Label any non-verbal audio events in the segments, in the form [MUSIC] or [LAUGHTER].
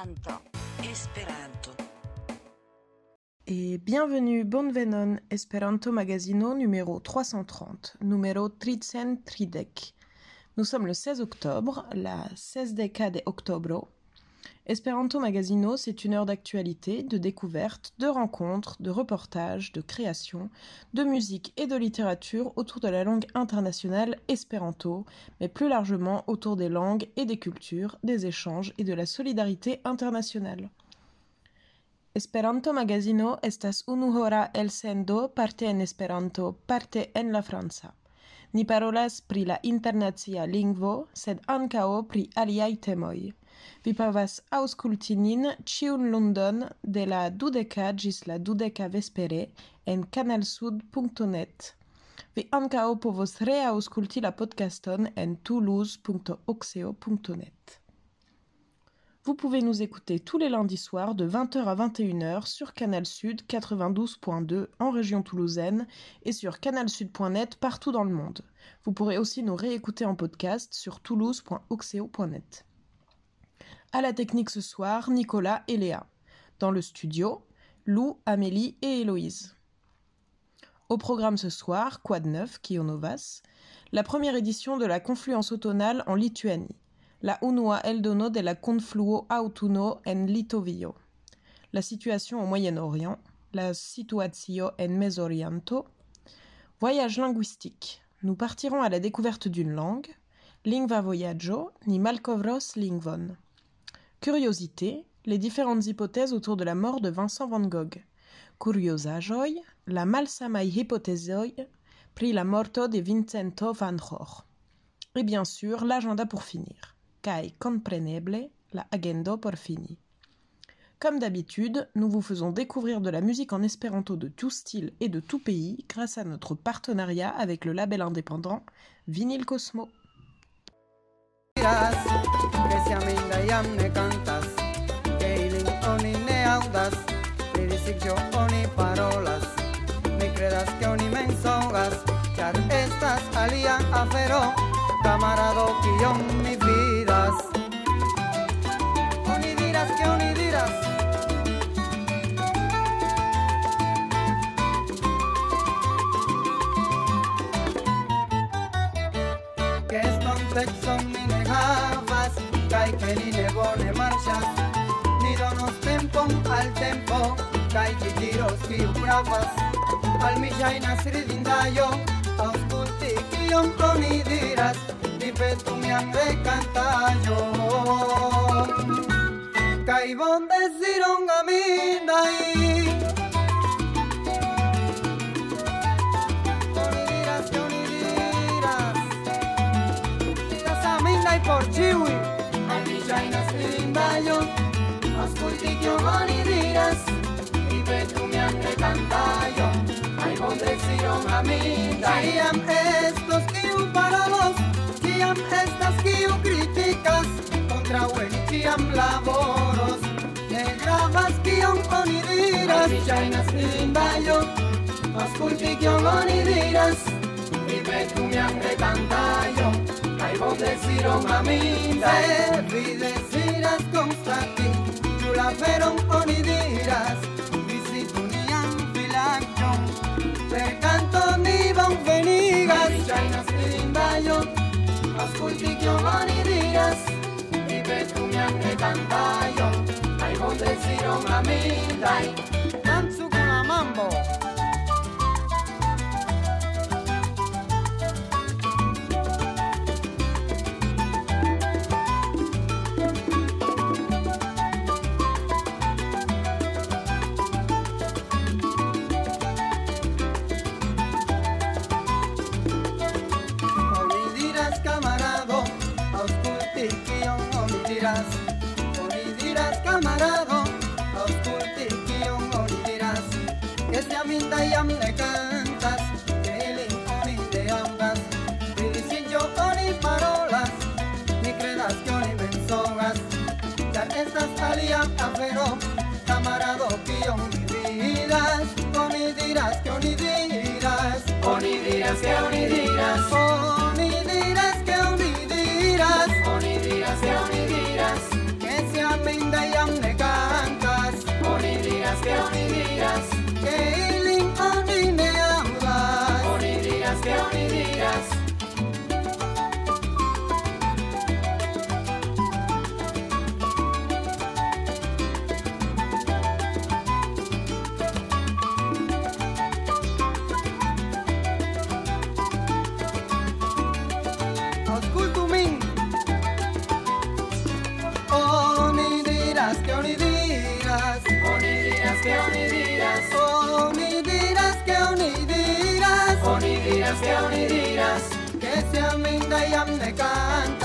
Esperanto. Esperanto. Et bienvenue Bonvenon Esperanto Magazino numéro 330, numéro 330. Nous sommes le 16 octobre, la 16 de octobre. Esperanto Magazino, c'est une heure d'actualité, de découverte, de rencontres, de reportages, de création, de musique et de littérature autour de la langue internationale espéranto, mais plus largement autour des langues et des cultures, des échanges et de la solidarité internationale. Esperanto Magazino estas unu hora elsendo parte en Esperanto, parte en la franca. Ni parolas pri la internacia lingvo, sed ankaŭ pri aliaj temoj. Vi povas aŭskulti nin ĉiun lundon de la dudeka ĝis la dudeka vespere en kanalsud.net. Vi ankaŭ povos reaŭskulti la podcaston en toulouse.oxeo.net. Vous pouvez nous écouter tous les lundis soirs de 20h à 21h sur Canal Sud 92.2 en région toulousaine et sur canalsud.net partout dans le monde. Vous pourrez aussi nous réécouter en podcast sur toulouse.oxeo.net. À la technique ce soir, Nicolas et Léa. Dans le studio, Lou, Amélie et Héloïse. Au programme ce soir, Quad 9, Kionovas, la première édition de la confluence automnale en Lituanie la unua eldono de la confluo autuno en Litovio. La situation au Moyen-Orient, la situatio en Mesoriento. Voyage linguistique. Nous partirons à la découverte d'une langue. Lingva voyaggio, ni malkovros lingvon. Curiosité. Les différentes hypothèses autour de la mort de Vincent van Gogh. Curiosajoj, la malsamaj hypothesoj pri la morto de Vincento van Gogh. Et bien sûr, l'agenda pour finir kai compreneble la agendo por fini. Comme d'habitude, nous vous faisons découvrir de la musique en espéranto de tout style et de tout pays grâce à notre partenariat avec le label indépendant Vinyl Cosmo. Miras, que si aminda jam ne cantas, que ilin oni ne audas, ni disigio oni parolas, ni credas que oni mensogas, char estas alia afero, camarado kion mi vidas. Oni diras que oni diras, marchas, ni donos tempon al tempo, kai ĝi diros kiu pravas, al mi ŝajnas ridindaĵo, aŭskulti kion oni diras, ni petu mian rekantaĵon. Kaj bonde ziron amindaj, multillo honi diras, ibetumiak etan taio, aigon dezion aminda. Kiam estos que kiu parados, kiam estas que kiu kriticas, kontra uen kiam laboros, ne gravas kion oni diras. Ai mi ŝajnas lindajo, aŭskulti kion oni diras, ibetumiak etan taio, Hay vos deciros, mamita, vi deciras constatar gaveron onidiras, bizipunian filakion, perkanton iban venigas, chainas limbaion, ascultikion onidiras, ibetumian ekantaion, aigon deziron amindai, antzugun amambo, camarado Ascolti morirás. Que se aminda y a mí le cantas Que el de ambas Felicillo con y parolas Ni credas que oni mensogas Ya estas salía a pero Camarado que oni dirás Oni dirás que oni dirás Oni dirás que oni dirás. que unirirás, que se aminda y amnecan.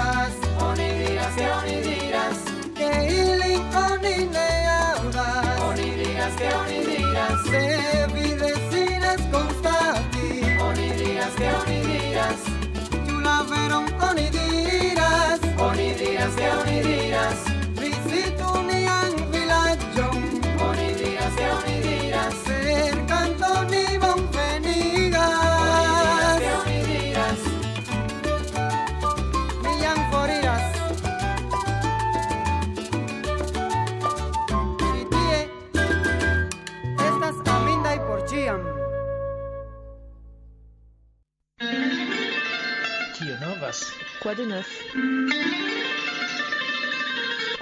Quoi de neuf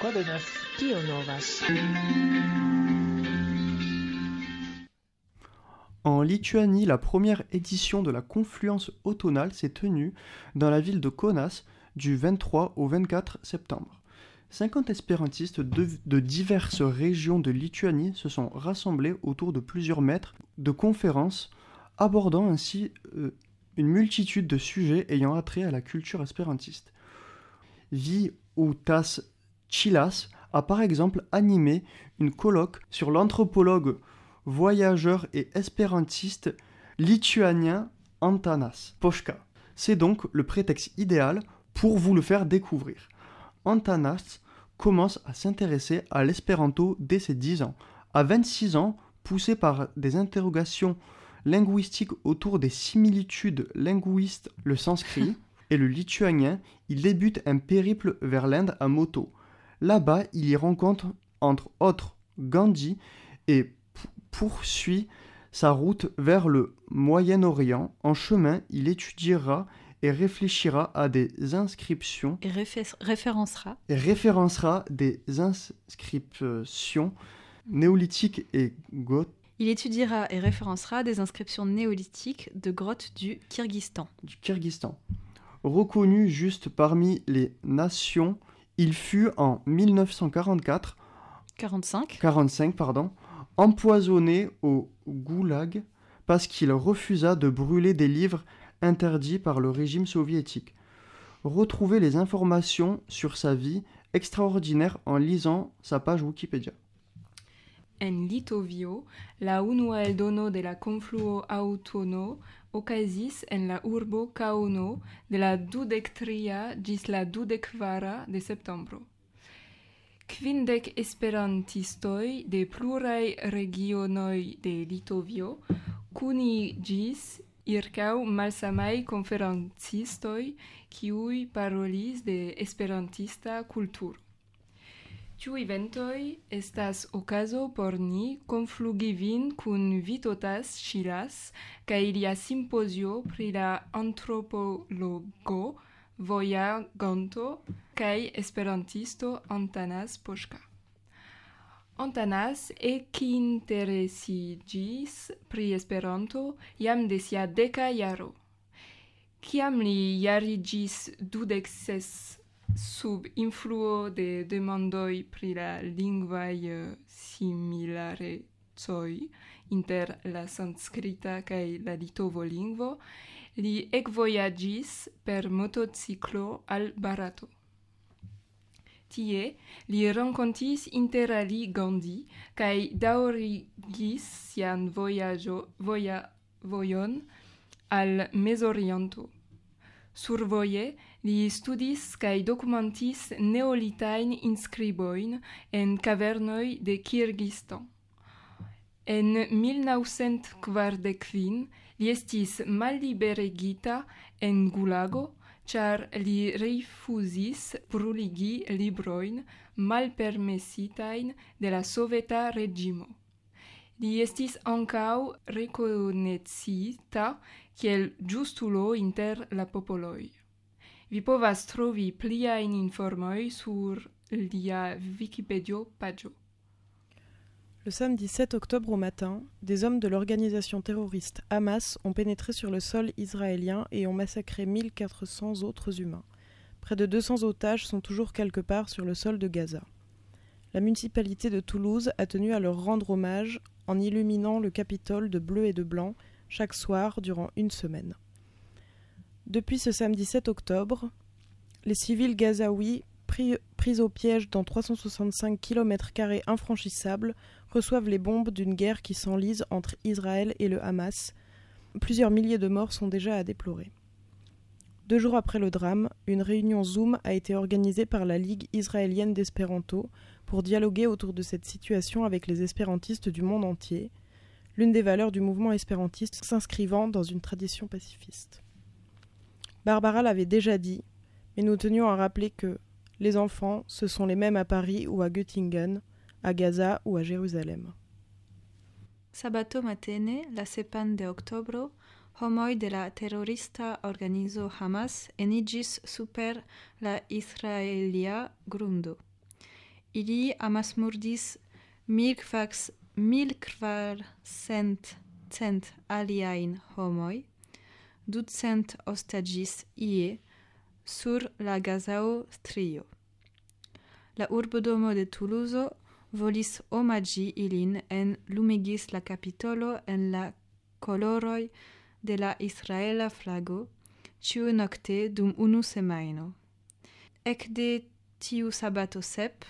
Quoi de neuf? Novas? En Lituanie, la première édition de la confluence automnale s'est tenue dans la ville de Kaunas du 23 au 24 septembre. 50 espérantistes de, de diverses régions de Lituanie se sont rassemblés autour de plusieurs mètres de conférences abordant ainsi euh, une multitude de sujets ayant attrait à la culture espérantiste. Vi Outas Chilas a par exemple animé une colloque sur l'anthropologue voyageur et espérantiste lituanien Antanas Poška. C'est donc le prétexte idéal pour vous le faire découvrir. Antanas commence à s'intéresser à l'espéranto dès ses 10 ans. À 26 ans, poussé par des interrogations linguistiques autour des similitudes linguistes, le sanskrit et le lituanien, il débute un périple vers l'Inde à moto. Là-bas, il y rencontre entre autres Gandhi et poursuit sa route vers le Moyen-Orient. En chemin, il étudiera et réfléchira à des inscriptions Et réfé- référencera et référencera des inscriptions néolithiques et gothiques Il étudiera et référencera des inscriptions néolithiques de grottes du Kyrgyzstan. du Kyrgyzstan. Reconnu juste parmi les nations, il fut en 1944 45. 45 pardon, empoisonné au goulag parce qu'il refusa de brûler des livres interdits par le régime soviétique. Retrouvez les informations sur sa vie extraordinaire en lisant sa page Wikipédia. En Litovio, la unua eldono de la confluo Autono okazis en la urbo Kauno de la dudektria ĝis la dudekvara de septembro. Kvindek esperantistoj de pluraj regionoj de Litovio kuniĝis irkaŭ malsamaj konferencistoj kiuj parolis de esperantista kulturo. Tiu eventoi estas okazo por ni conflugi vin cun Vitotas Shiras ca ilia simposio pri la antropologo Voya Ganto cae esperantisto Antanas Poshka. Antanas ecinteresigis pri Esperanto jam de sia deca jaro. Ciam li jarigis dudec ses sub influo de demandoi pri la lingvae eh, similarecoi inter la sanskrita kaj la litovo lingvo, li ekvojaĝis per motociklo al Barato. Tie li renkontis inter ali Gandhi kaj daŭrigis sian vojaĝo voja vojon al Mezoriento. Survoje Li studis kaj dokumentis neolitajn inskribojn en kavernoj de Kirgistan. En 1945 li estis malliberegita en Gulago, ĉar li rifuzis bruligi librojn malpermesitajn de la soveta reĝimo. Li estis ankaŭ rekonecita kiel ĝustulo inter la popoloj. Vi povas trovi sur lia Wikipedia. Le samedi 7 octobre au matin, des hommes de l'organisation terroriste Hamas ont pénétré sur le sol israélien et ont massacré 1400 autres humains. Près de 200 otages sont toujours quelque part sur le sol de Gaza. La municipalité de Toulouse a tenu à leur rendre hommage en illuminant le Capitole de bleu et de blanc chaque soir durant une semaine. Depuis ce samedi 7 octobre, les civils gazaouis pris, au piège dans 365 km infranchissables reçoivent les bombes d'une guerre qui s'enlise entre Israël et le Hamas. Plusieurs milliers de morts sont déjà à déplorer. Deux jours après le drame, une réunion Zoom a été organisée par la Ligue israélienne d'espéranto pour dialoguer autour de cette situation avec les espérantistes du monde entier, l'une des valeurs du mouvement espérantiste s'inscrivant dans une tradition pacifiste. Barbara l'avait déjà dit, mais nous tenions à rappeler que les enfants, ce sont les mêmes à Paris ou à Göttingen, à Gaza ou à Jérusalem. Sabato matene, la sepan de oktobro, homoj de la terorista organizo Hamas enigis super la israelia grundo. Ili amasmurdis milkfax mil kvarcent cent aliajn homoj, ducent ostagis ie sur la Gazao strio. La urbodomo de Toulouse volis omagi ilin en lumigis la capitolo en la coloroi de la israela flago ciu nocte dum unu semaino. Ecde tiu sabato sep,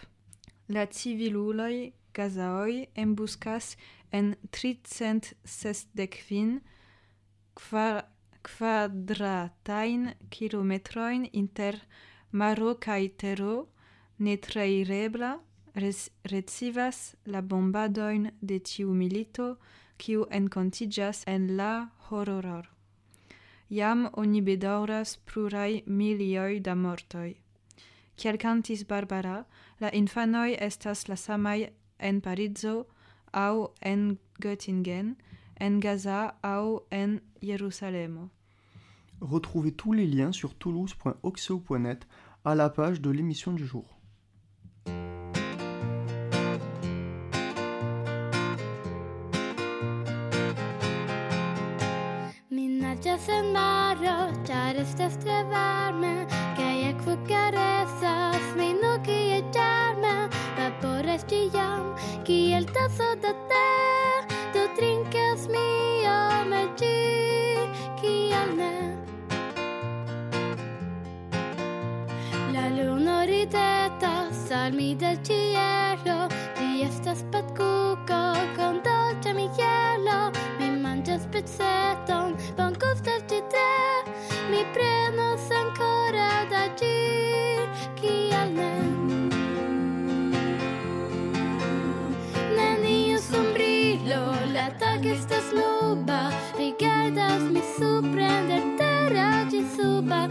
la civiluloi gazaoi embuscas en tricent sesdec quin quar quadratain kilometroin inter maro kaj tero netreirebla res recivas la bombadoin de tiu milito kiu encontigas en la horroror. Iam oni bedauras plurai milioi da mortoi. Kiel cantis Barbara, la infanoi estas la samai en Parizo au en Göttingen, en Gaza au en Retrouvez tous les liens sur toulouse.oxo.net à la page de l'émission du jour. Och kielta Mi del cielo Riesco a spatcuco con dolce mi cielo. Mi mangio spezzetton, buon gusto di te Mi prendo ancora da girchi al nen Nenio sombrillo, la taglia sta snubba Rigardas mi sorprender terra di suba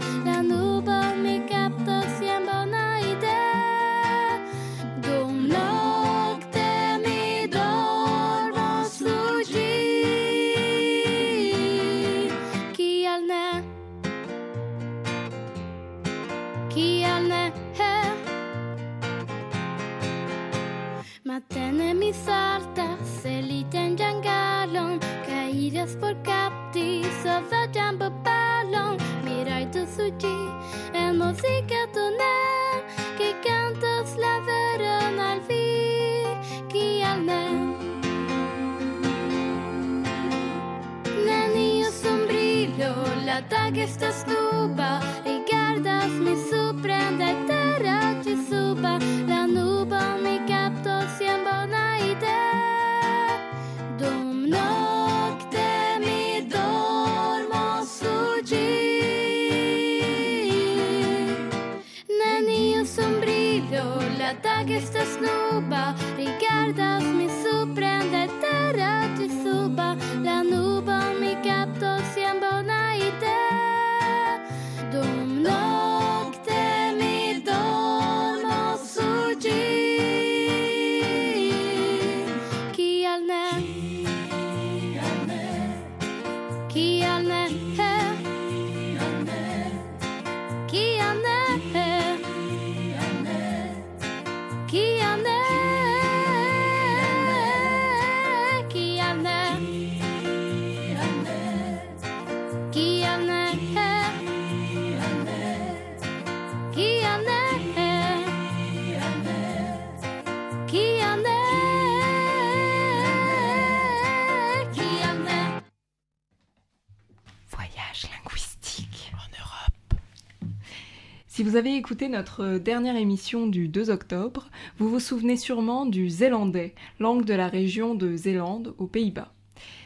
vous avez écouté notre dernière émission du 2 octobre, vous vous souvenez sûrement du zélandais, langue de la région de Zélande aux Pays-Bas.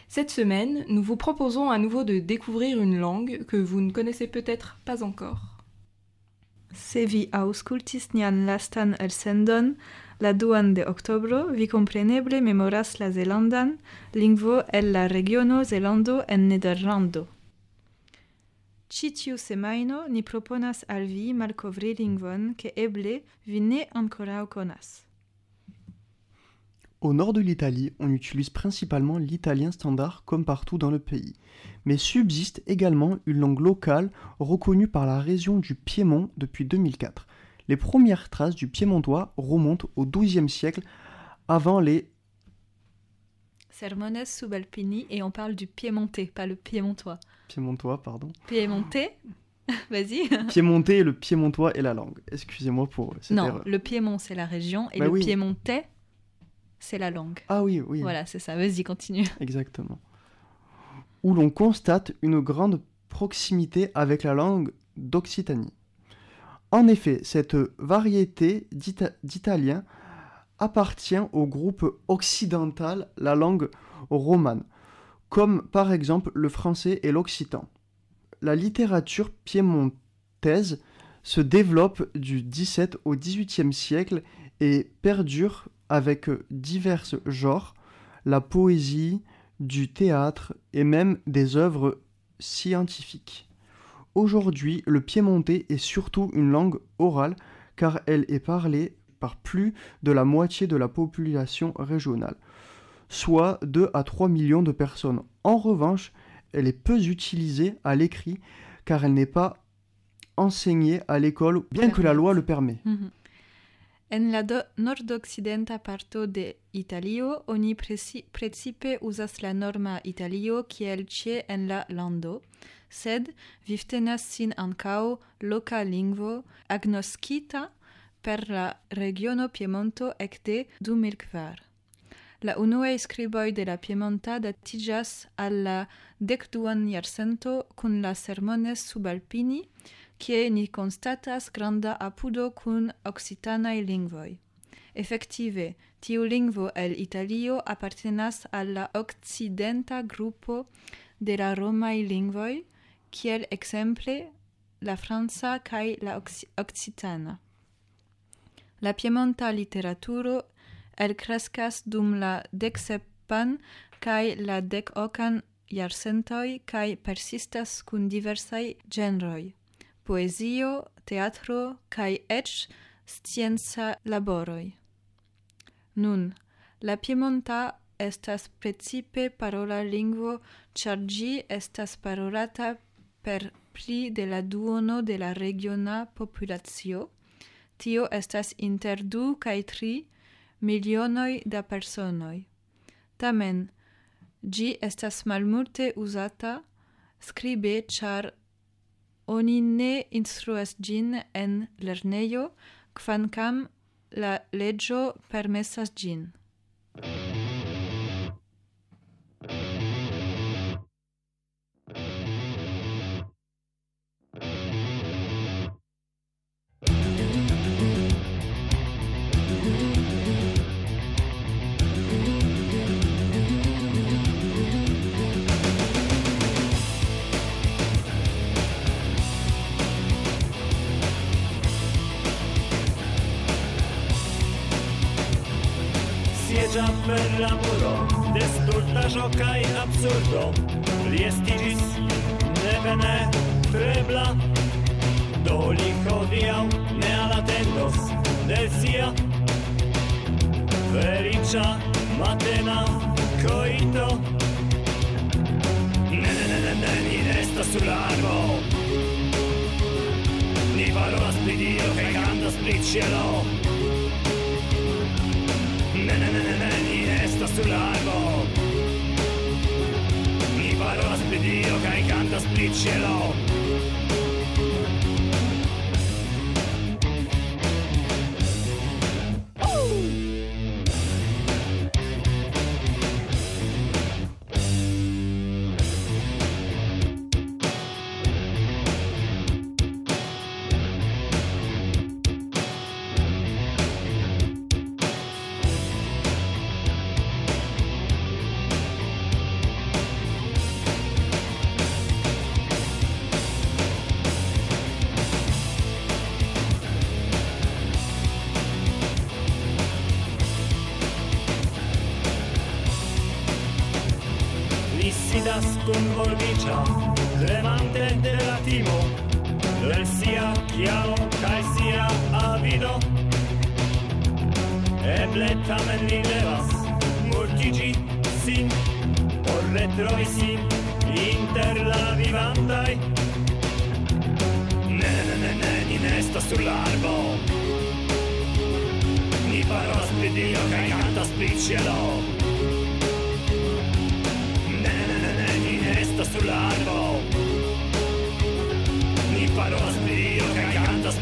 Cette semaine, nous vous proposons à nouveau de découvrir une langue que vous ne connaissez peut-être pas encore. Se vi auscultis nian lastan elsendon, la duan de vi compreneble memoras la zelandan lingvo el la regiono en Nederlando. Semajno ni proponas al vi malkovri lingvon ke eble vi ne ankoraŭ konas. Au nord de l'Italie, on utilise principalement l'italien standard comme partout dans le pays. Mais subsiste également une langue locale reconnue par la région du Piémont depuis 2004. Les premières traces du piémontois remontent au XIIe siècle avant les... Sermones subalpini et on parle du piémontais, pas le piémontois. Piémontois, pardon. Piémontais [LAUGHS] Vas-y. [LAUGHS] Piémontais et le piémontois est la langue. Excusez-moi pour cette Non, erreur. le piémont c'est la région et Bah le oui. piémontais c'est la langue. Ah oui, oui. Voilà, c'est ça. Vas-y, continue. [LAUGHS] Exactement. Où l'on constate une grande proximité avec la langue d'Occitanie. En effet, cette variété d'ita- d'italien appartient au groupe occidental, la langue romane, comme par exemple le français et l'occitan. La littérature piémontaise se développe du XVIIe au XVIIIe siècle et perdure avec divers genres, la poésie, du théâtre et même des œuvres scientifiques. Aujourd'hui, le piémontais est surtout une langue orale car elle est parlée par plus de la moitié de la population régionale, soit 2 à 3 millions de personnes. En revanche, elle est peu utilisée à l'écrit car elle n'est pas enseignée à l'école, bien que la loi le permet. Mhm. En la do- nordoccidenta parto de Italio oni preci- precipe uzas la norma Italio kiel ĉie en la lando, sed vivtenas sin ankaŭ loka lingvo agnoskita per la regiono Piemonto ekde 2004. la unuae scriboi de la Piemonta datigas al la decduan iarcento cun la sermones subalpini, kie ni constatas granda apudo cun occitanae lingvoi. Effective, tiu lingvo el Italio appartenas al la occidenta gruppo de la romae lingvoi, kiel exemple la franca kaj la occitana. La piemonta literaturo elkreskas dum la deksepan kaj la dekokan jarcentoj kaj persistas kun diversaj genroj: poezio, teatro kaj eĉ scienca laboroj. Nun, la piemonta estas precipe parola lingvo, ĉar ĝi estas parolata per pli de la duono de la regiona populacio. Tio estas inter du kaj tri milionoj da personoj. Tamen, ĝi estas malmulte uzata skribe ĉar oni ne instruas ĝin en lernejo, kvankam la leĝo permesas ĝin. La muro de stultaĵo kaj absurdo li estiĝis nepenetrebla do li hodiaŭ ne alatendos de sia feliĉa matena coito Ne, ne, ne, ne, ne, ni restas sur l'arbo Ni parolas pri Dio kaj kantas pri cielo sull'albo Mi parlo spedito caricando split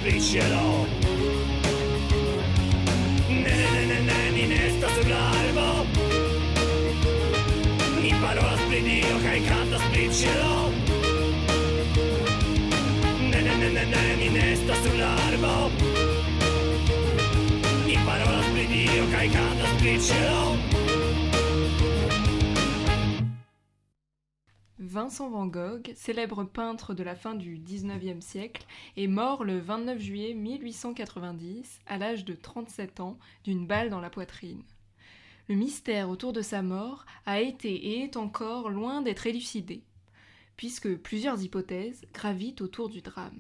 official Ni nästa som larva Ni parola splinijo kaj kanta splitšilo Ne, ne, ne, ne, ne, ni nästa som larva Ni parola splinijo kaj kanta splitšilo Ne, ne, ne, ne, ne, ni nästa som larva Vincent Van Gogh, célèbre peintre de la fin du XIXe siècle, est mort le 29 juillet 1890 à l'âge de 37 ans d'une balle dans la poitrine. Le mystère autour de sa mort a été et est encore loin d'être élucidé, puisque plusieurs hypothèses gravitent autour du drame.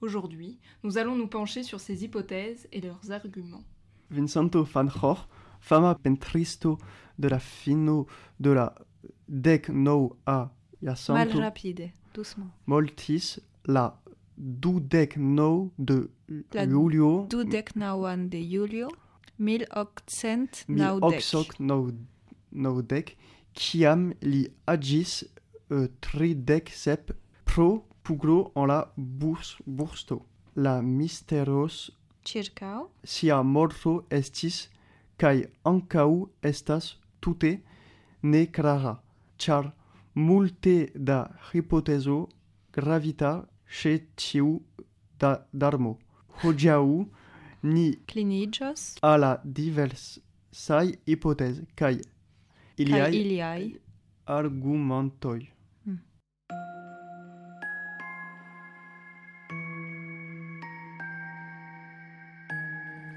Aujourd'hui, nous allons nous pencher sur ces hypothèses et leurs arguments. Van fama pentristo de la fino de la dec nou a Malrapide, rapide, doucement. Moltis la dudec nou de la Julio. Dudec nauan de Julio. Mil occent naudec. Mil ocsoc naudec. Ciam li agis uh, tridec sep pro puglo en la burs, bursto. La misteros circao sia morto estis cae ancau estas tute ne clara, char multe da hipotezo gravita ce tiu da darmo. Hodiau ni clinigios alla diversai hipotese kai iliai, kai iliai argumentoi. Hmm.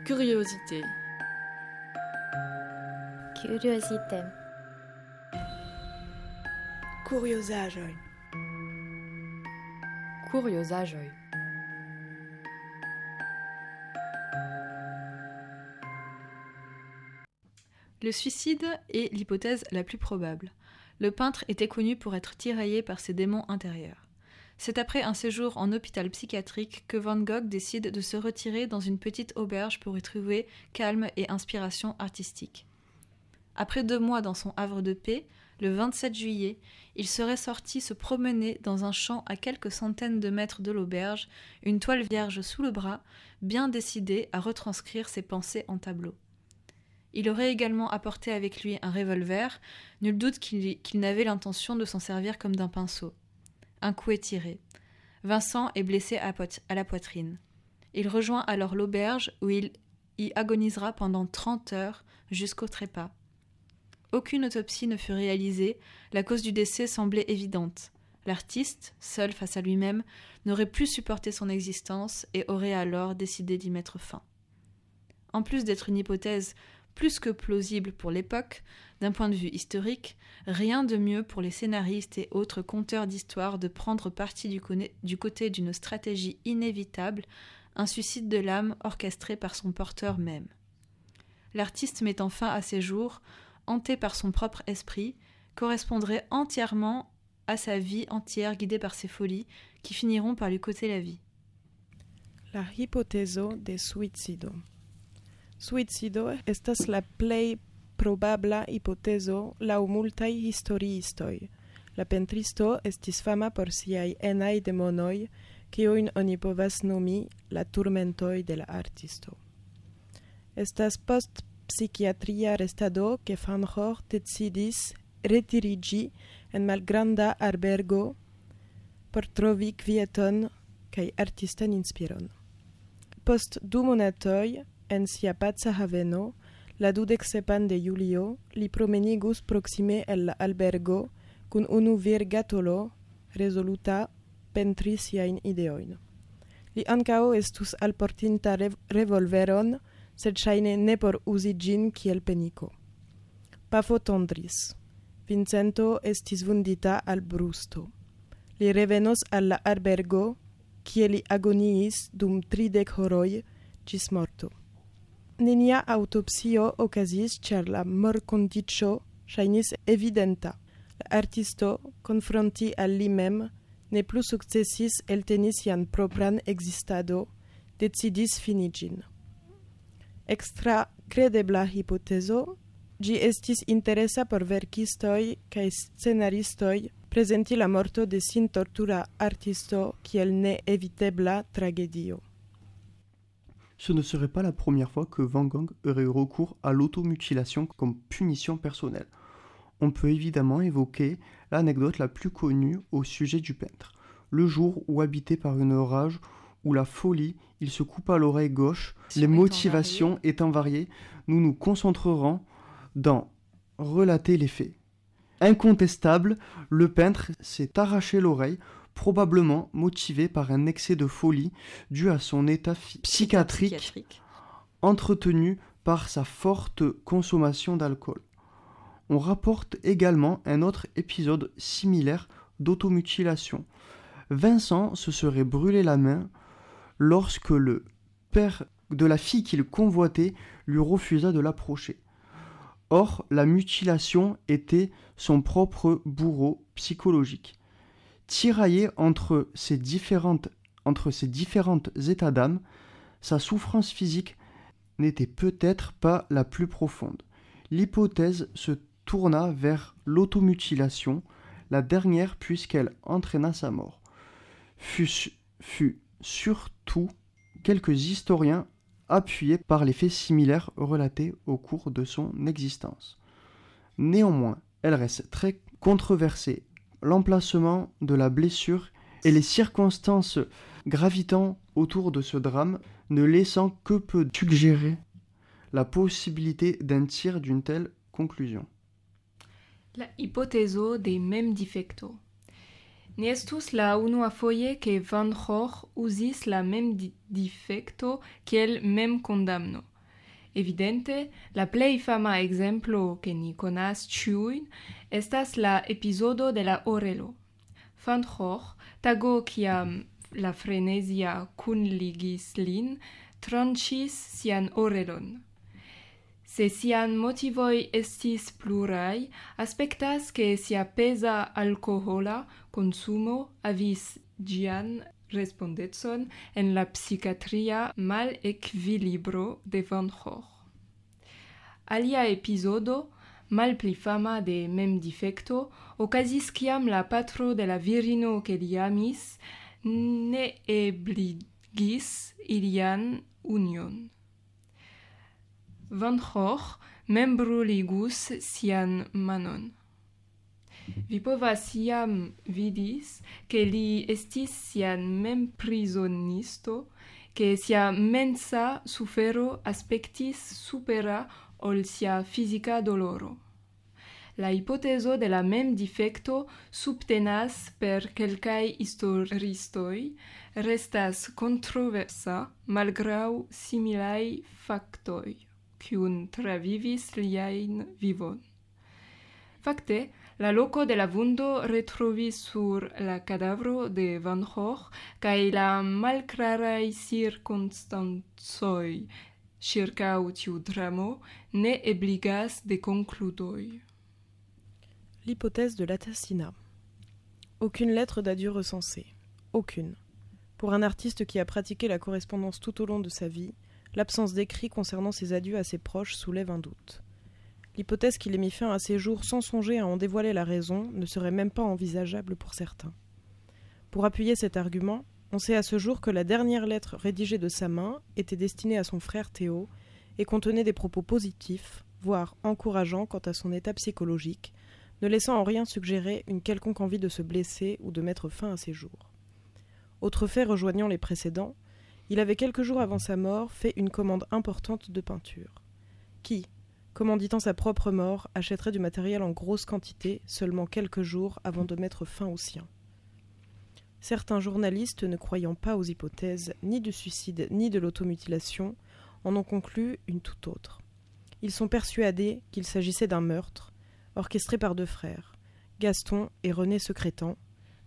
Curiosité. Curiosité. Kuriosaĵoj. Kuriosaĵoj. Le suicide est l'hypothèse la plus probable. Le peintre était connu pour être tiraillé par ses démons intérieurs. C'est après un séjour en hôpital psychiatrique que Van Gogh décide de se retirer dans une petite auberge pour y trouver calme et inspiration artistique. Après deux mois dans son havre de paix, le 27 juillet, il serait sorti se promener dans un champ à quelques centaines de mètres de l'auberge, une toile vierge sous le bras, bien décidé à retranscrire ses pensées en tableau. Il aurait également apporté avec lui un revolver, nul doute qu'il n'avait l'intention de s'en servir comme d'un pinceau. Un coup est tiré. Vincent est blessé à, la poitrine. Il rejoint alors l'auberge où il y agonisera pendant 30 heures jusqu'au trépas. Aucune autopsie ne fut réalisée, la cause du décès semblait évidente. L'artiste, seul face à lui-même, n'aurait plus supporté son existence et aurait alors décidé d'y mettre fin. En plus d'être une hypothèse plus que plausible pour l'époque, d'un point de vue historique, rien de mieux pour les scénaristes et autres conteurs d'histoire de prendre parti du, côté d'une stratégie inévitable, un suicide de l'âme orchestré par son porteur même. L'artiste mettant fin à ses jours, hanté par son propre esprit, correspondrait entièrement à sa vie entière guidée par ses folies, qui finiront par lui coûter la vie. La hipotezo de suicido. Suicido estas la plej probabla hipotezo laŭ multaj historiistoj. La pentristo estis fama por siaj enaj demonoj, kiujn oni povas nomi la turmentoj de la artisto. Estas post psikiatria restado ke Gogh decidis retiriĝi en malgranda albergo por trovi kvieton kaj artistan inspiron. Post du monatoj en sia paca haveno, la dudeksepan de julio, li promenigus proksime el la albergo kun unu virgatolo rezoluta pentri siajn ideojn. Li ankaŭ estus alportinta rev revolveron, sed ŝajne ne por uzi ĝin kiel peniko. Pafo tondris. Vincento estis vundita al brusto. Li revenos al la albergo, kie li agoniis dum tridek horoj ĝis morto. Nenia autopsio okazis, ĉar la morkondiĉo ŝajnis evidenta. La artisto, konfronti al li mem, ne plu sukcesis elteni sian propran ekzistado, decidis fini ĝin. Extra credebla hipotezo, ĝi estis interesa por verkistoj kaj scenaristoj prezenti la morto de sin tortura artisto kiel neevitebla tragedio. Ce ne serait pas la première fois que Van Gogh aurait eu recours à l'automutilation comme punition personnelle. On peut évidemment évoquer l'anecdote la plus connue au sujet du peintre. Le jour où, habité par une rage ou la folie, il se coupa l'oreille gauche, les motivations étant variées, nous nous concentrerons dans relater les faits. Incontestable, le peintre s'est arraché l'oreille, probablement motivé par un excès de folie dû à son état Psychiatrique. entretenu par sa forte consommation d'alcool. On rapporte également un autre épisode similaire d'automutilation. Vincent se serait brûlé la main lorsque le père de la fille qu'il convoitait lui refusa de l'approcher. Or, la mutilation était son propre bourreau psychologique. Tiraillé entre ces différentes, états d'âme, sa souffrance physique n'était peut-être pas la plus profonde. L'hypothèse se tourna vers l'automutilation, la dernière puisqu'elle entraîna sa mort. Fut, fut surtout quelques historiens appuyés par les faits similaires relatés au cours de son existence. Néanmoins, elle reste très controversée. L'emplacement de la blessure et les circonstances gravitant autour de ce drame ne laissant que peu suggérer la possibilité d'un tir d'une telle conclusion. La hipotezo de mem defecto. Ni estus la unua foje che Van Gogh usis la mem di difecto kiel mem condamno. Evidente, la plej fama exemplo ke ni konas ĉiujn estas la epizodo de la orelo. Van Gogh, tago kiam la frenezia kunligis lin, tranĉis sian orelon. Se sian motivoi estis plurai, aspectas che sia pesa alcohola consumo avis gian respondetson en la psichiatria mal equilibro de Van Gogh. Alia episodo, mal pli fama de mem defecto, ocasis ciam la patro de la virino che li amis ne ebligis ilian union. Van Gogh membruligus sian manon. Vi povas iam vidis che li estis sian mem prisonisto, che sia mensa sufero aspectis supera ol sia fisica doloro. La ipotezo de la mem defecto subtenas per quelcae historistoi restas controversa malgrau similai factoi. Kiun travivis liajn vivon. Fakte, la loco de la vundo retrovis sur la cadavro de Van Gogh kaj la malclarai circunstancoj circau tiu dramo ne ebligas de concludoi. L'hypothèse de l'assassinat. Aucune lettre d'adieu recensée. Aucune. Pour un artiste qui a pratiqué la correspondance tout au long de sa vie, l'absence d'écrit concernant ses adieux à ses proches soulève un doute. L'hypothèse qu'il ait mis fin à ses jours sans songer à en dévoiler la raison ne serait même pas envisageable pour certains. Pour appuyer cet argument, on sait à ce jour que la dernière lettre rédigée de sa main était destinée à son frère Théo et contenait des propos positifs, voire encourageants quant à son état psychologique, ne laissant en rien suggérer une quelconque envie de se blesser ou de mettre fin à ses jours. Autre fait rejoignant les précédents, il avait quelques jours avant sa mort fait une commande importante de peinture. Qui, commanditant sa propre mort, achèterait du matériel en grosse quantité seulement quelques jours avant de mettre fin au sien Certains journalistes, ne croyant pas aux hypothèses ni du suicide ni de l'automutilation, en ont conclu une toute autre. Ils sont persuadés qu'il s'agissait d'un meurtre, orchestré par deux frères, Gaston et René Secrétan,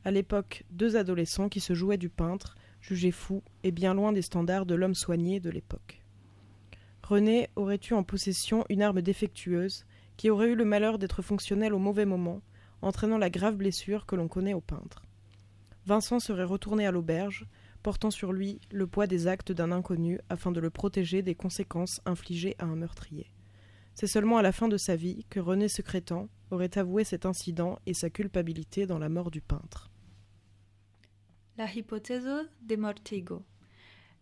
à l'époque deux adolescents qui se jouaient du peintre, jugés fous et bien loin des standards de l'homme soigné de l'époque. René aurait eu en possession une arme défectueuse qui aurait eu le malheur d'être fonctionnelle au mauvais moment, entraînant la grave blessure que l'on connaît au peintre? Vincent serait retourné à l'auberge, portant sur lui le poids des actes d'un inconnu afin de le protéger des conséquences infligées à un meurtrier. C'est seulement à la fin de sa vie que René Secrétan aurait avoué cet incident et sa culpabilité dans la mort du peintre. la hipotezo de mortigo.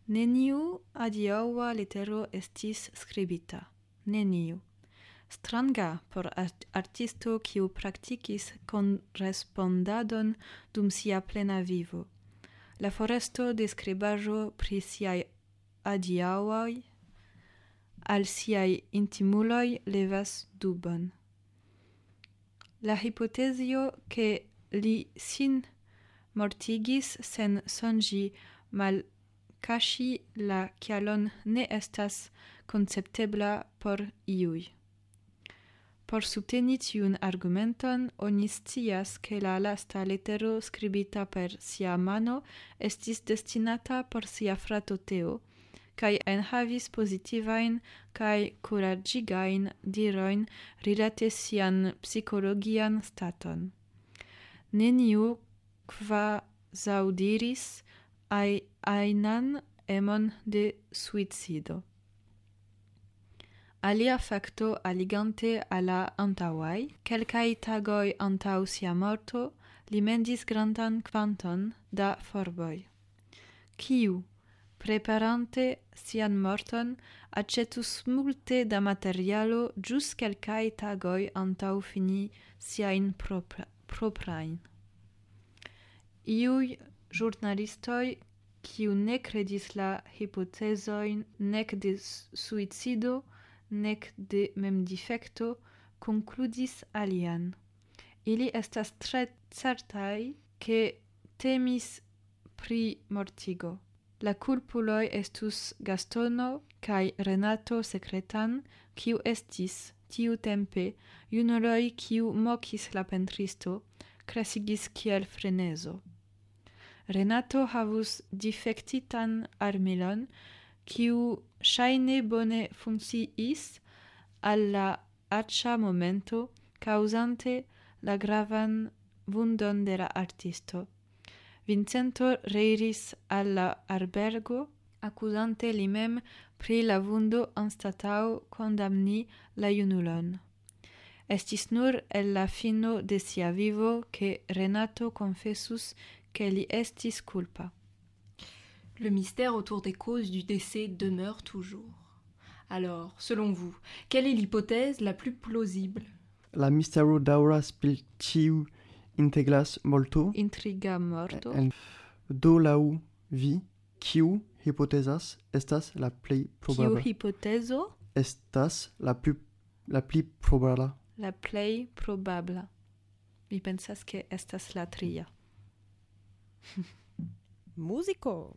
Neniu adiaŭa letero estis skribita. Neniu. Stranga por art artisto kiu praktikis konrespondadon dum sia plena vivo. La foresto de skribaĵo pri siaj adiaŭoj al siaj intimuloj levas dubon. La hipotezio ke li sin mortigis sen sonĝi mal kaŝi la kialon ne estas konceptebla por iuj. Por subteni tiun argumenton, oni scias ke la lasta letero skribita per sia mano estis destinata por sia frato Teo, kaj enhavis pozitivajn kaj kuraĝigajn dirojn rilate sian psikologian staton. Neniu qua zaudiris ai ainan emon de suicido. Alia facto aligante alla antauai, quelcae tagoi antau sia morto, li mendis grandan quanton da forboi. Kiu, preparante sian morton, accetus multe da materialo gius quelcae tagoi antau fini siain propra, proprain iuj ĵurnalistoj kiu ne kredis la hipotezojn nek de suicido, nek de memdifekto, konkludis alian. Ili estas tre certaj ke temis pri mortigo. La kulpuloj estus Gastono kaj Renato Sekretan, kiu estis tiu tempe junuloj kiu mokis la pentristo, krasigis kiel frenezo. Renato havus difektitan armilon, kiu ŝajne bone funkciis al la aĉa momento, causante la gravan vundon de la artisto. Vincento reiris alla albergo, accusante li mem pri la vundo anstatau condamni la iunulon. Estis nur el la fino de sia vivo che Renato confessus que li estis culpa. Le mystère autour des causes du décès demeure toujours. Alors, selon vous, quelle est l'hypothèse la plus plausible? La mistero daŭras pri tiu integras molto. Intriga morto. En- Do laŭ vi, kiu hipotezas estas la plej Kiu probabla? hipotezo Estas la pli la pli probabla. la plej probabla. Mi pensas ke estas la tria. Músico!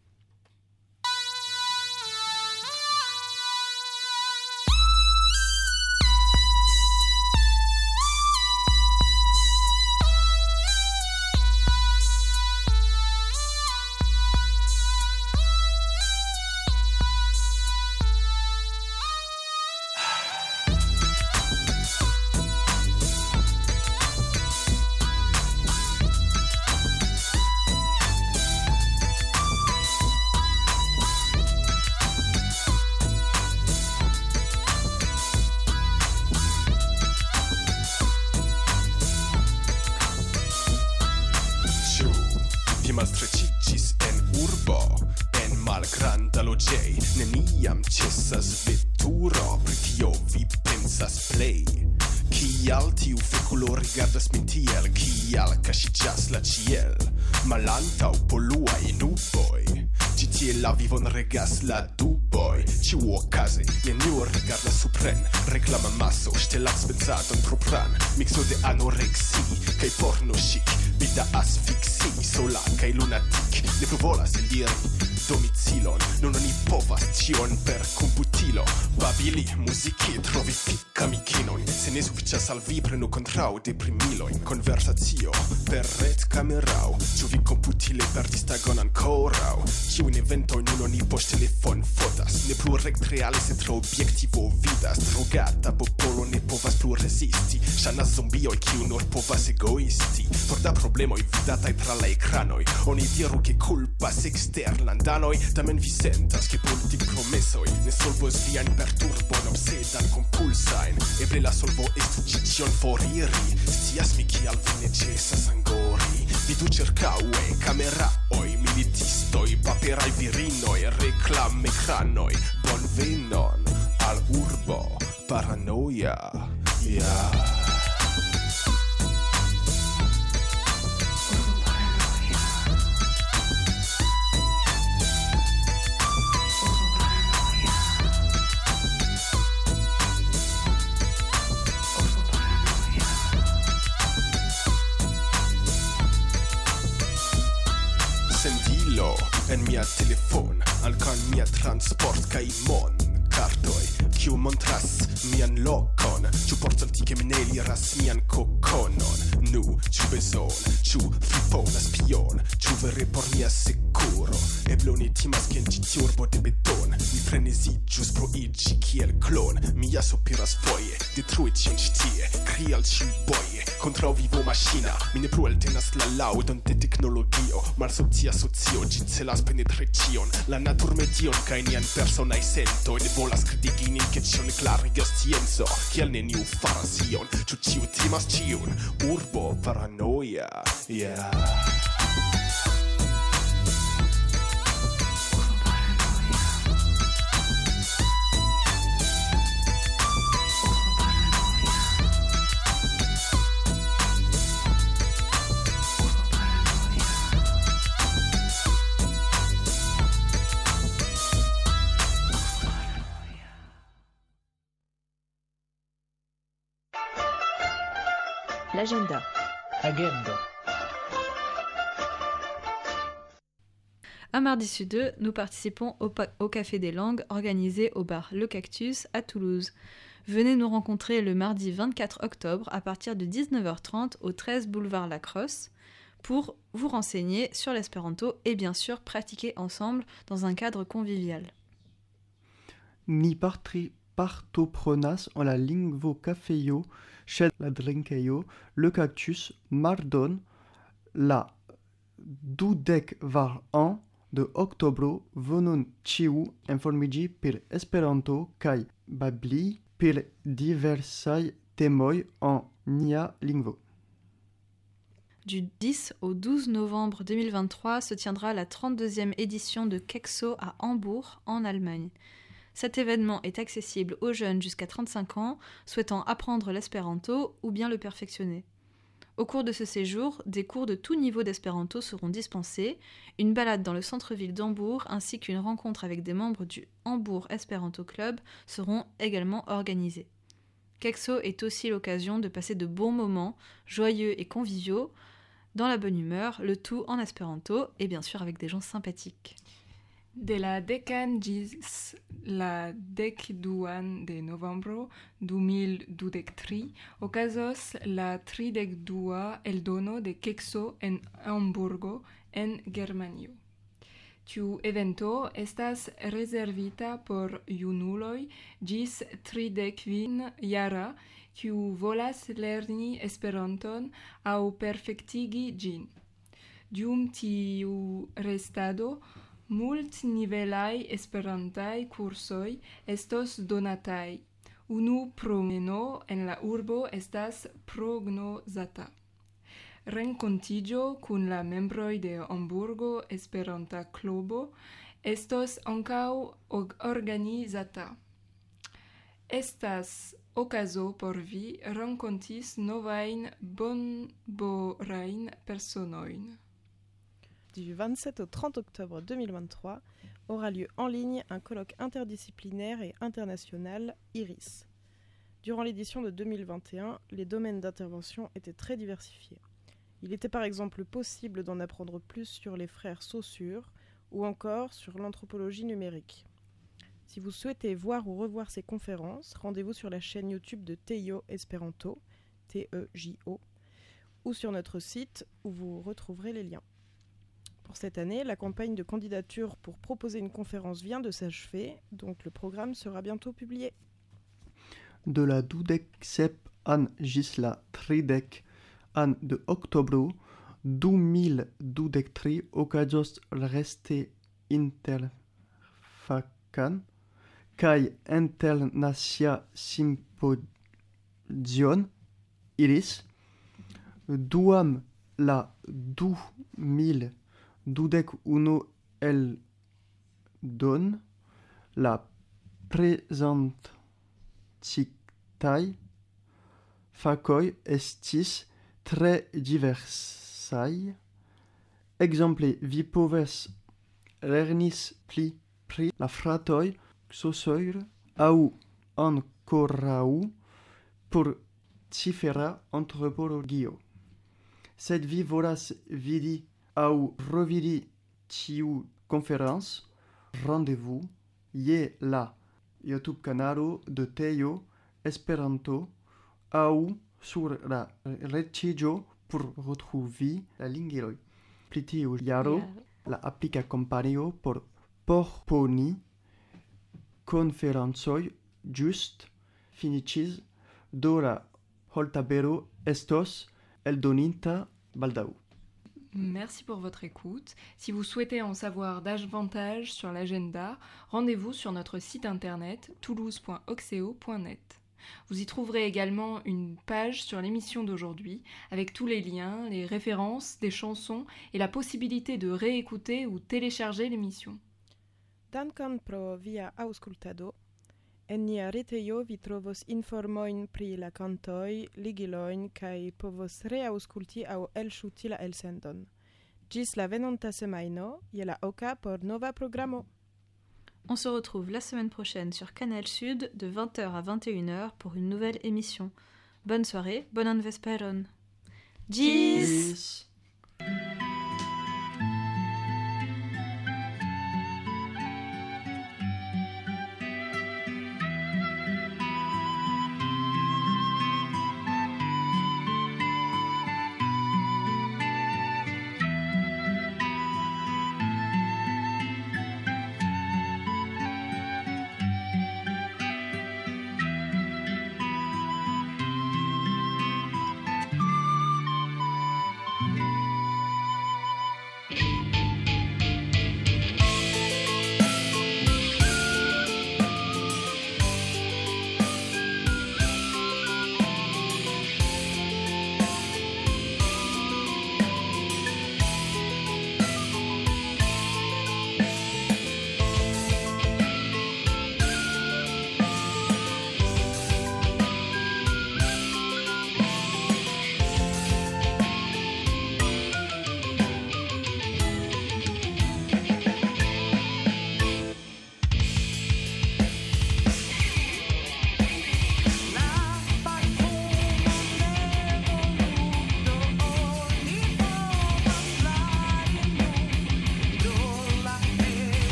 vivon regas la duboj ĉiuokaze neniu rigardas supren. Reklama maso ŝtelas pensadon propran. Mikso de anoreksi kaj porno ŝik vida asfiksi sola kaj lunatik ne plu volas eliri domicilon. Non oni povas ĉion per komputilo babili muziki trovi pikamikinojn se ne sufiĉas al vi prenu kontraŭ deprimilojn. Konversacio per retkamerao. Ĉu vi komputile perdis tagon ankoraŭ poŝ telefon fotas Ne plu rektreale se tra objektivo vidas. Drogata popolo ne povas plu rezisti Ŝanas zombioj kiu nur povas egoisti. Por da problemoj vidataj tra la ekranoj Oni diru ke kulpas eksterlandanoj Tamen vi sentas ke politik promesoj Ne solvos vian perturbon obsedan kompulsajn Eble la solvo estu ĉi ĉion foriri. Scias mi kial vi ne ĉesas angori. Vidu ĉirkaŭe kameraoj Militistoj, paperaj virinoj Reklamekranoj Bonvenon al urbo Paranoia. Sendilo en mia telefon alkan mia transport kaj mon kartoj kiu montras mian lokon ĉu por certi ke mi ne eliras mian kokonon nu ĉu bezon ĉu fripolas pion ĉu vere por mia naturo Eble oni timas ke en ĉi tiu urbo de beton. Mi freneziĝus pro iĝi kiel klon. Mi ja sopiras foje detrui ĉion ĉi tie al ĉiuj boje kontraŭ vivo maŝina. Mi ne plu eltenas la laŭdon de teknologio. Malsocia socio ĝi celas penetri ĉion. La naturmedion kaj nian personaj sentoj Ne volas kritigi nin ke ĉion klarigas scienco. Kial neniu faras ion. Ĉu ĉiu timas ĉiun? Urbo paranoia. Yeah mardi sur deux, nous participons au, Café des Langues organisé au bar Le Cactus à Toulouse. Venez nous rencontrer le mardi 24 octobre à partir de 19h30 au 13 boulevard Lacrosse pour vous renseigner sur l'espéranto et bien sûr pratiquer ensemble dans un cadre convivial. Ni partri partoprenas en la lingvo kafejo ĉe la drinkejo Le Cactus mardon la dudek var an de oktobro venon ĉiu informiĝi per Esperanto kaj babli per diversaj temoj en nia lingvo. Du 10 au 12 novembre 2023 se tiendra la 32e édition de Kexo à Hambourg, en Allemagne. Cet événement est accessible aux jeunes jusqu'à 35 ans souhaitant apprendre l'espéranto ou bien le perfectionner. Au cours de ce séjour, des cours de tout niveau d'espéranto seront dispensés, une balade dans le centre-ville d'Hambourg ainsi qu'une rencontre avec des membres du Hambourg Esperanto Club seront également organisées. Kexo est aussi l'occasion de passer de bons moments, joyeux et conviviaux, dans la bonne humeur, le tout en espéranto et bien sûr avec des gens sympathiques. De la decan gis la dec duan de novembro du mil dudec tri ocasos la tridec dua el dono de Kexo en Hamburgo en Germanio. Tiu evento estas reservita por junuloj gis tridec vin jara kiu volas lerni Esperanton au perfectigi gin. Dum tiu restado Multnivelaj Esperantaj kursoj estos donataj. Unu promeno en la urbo estas prognozata. Renkontiĝo kun la membroj de Hamburgo Esperanta Klubo estos ankaŭ organizata. Estas okazo por vi renkontis novajn bonborajn personojn. Du 27 au 30 octobre 2023 aura lieu en ligne un colloque interdisciplinaire et international IRIS. Durant l'édition de 2021, les domaines d'intervention étaient très diversifiés. Il était par exemple possible d'en apprendre plus sur les frères Saussure ou encore sur l'anthropologie numérique. Si vous souhaitez voir ou revoir ces conférences, rendez-vous sur la chaîne YouTube de Teio Esperanto, T-E-J-O, ou sur notre site où vous retrouverez les liens. Pour cette année, la campagne de candidature pour proposer une conférence vient de s'achever, donc le programme sera bientôt publié. De la dudek sep an ĝis la tridek an de oktobro 2023 okazos reste interfakan kaj internacia sympozion iris duam la du mil dudek unu el don la citai facoi estis tre diversai. Exemple, vi poves lernis pli pri la fratoi Saussure au ancorau por cifera antropologio. Sed vi volas vidi au revidi tiu conference Rendez-vous je la YouTube canalo de Teo Esperanto au sur la rettigio pour retrouver la lingvoj. Pri tiu jaro la aplika kompanio por porponi konferencoj just finiĝis do la holtabero estos eldoninta baldaŭ. Merci pour votre écoute. Si vous souhaitez en savoir davantage sur l'agenda, rendez-vous sur notre site internet toulouse.oxeo.net. Vous y trouverez également une page sur l'émission d'aujourd'hui avec tous les liens, les références, des chansons et la possibilité de réécouter ou télécharger l'émission. Pro. En nia retejo vi trovos informojn pri la kantoj, ligilojn kaj povos reaŭskulti aŭ elŝuti la elsendon. Ĝis la venonta semajno je la oka por nova programo. On se retrouve la semaine prochaine sur Canal Sud de 20h à 21h pour une nouvelle émission. Bonne soirée, bonne vesperon. Gis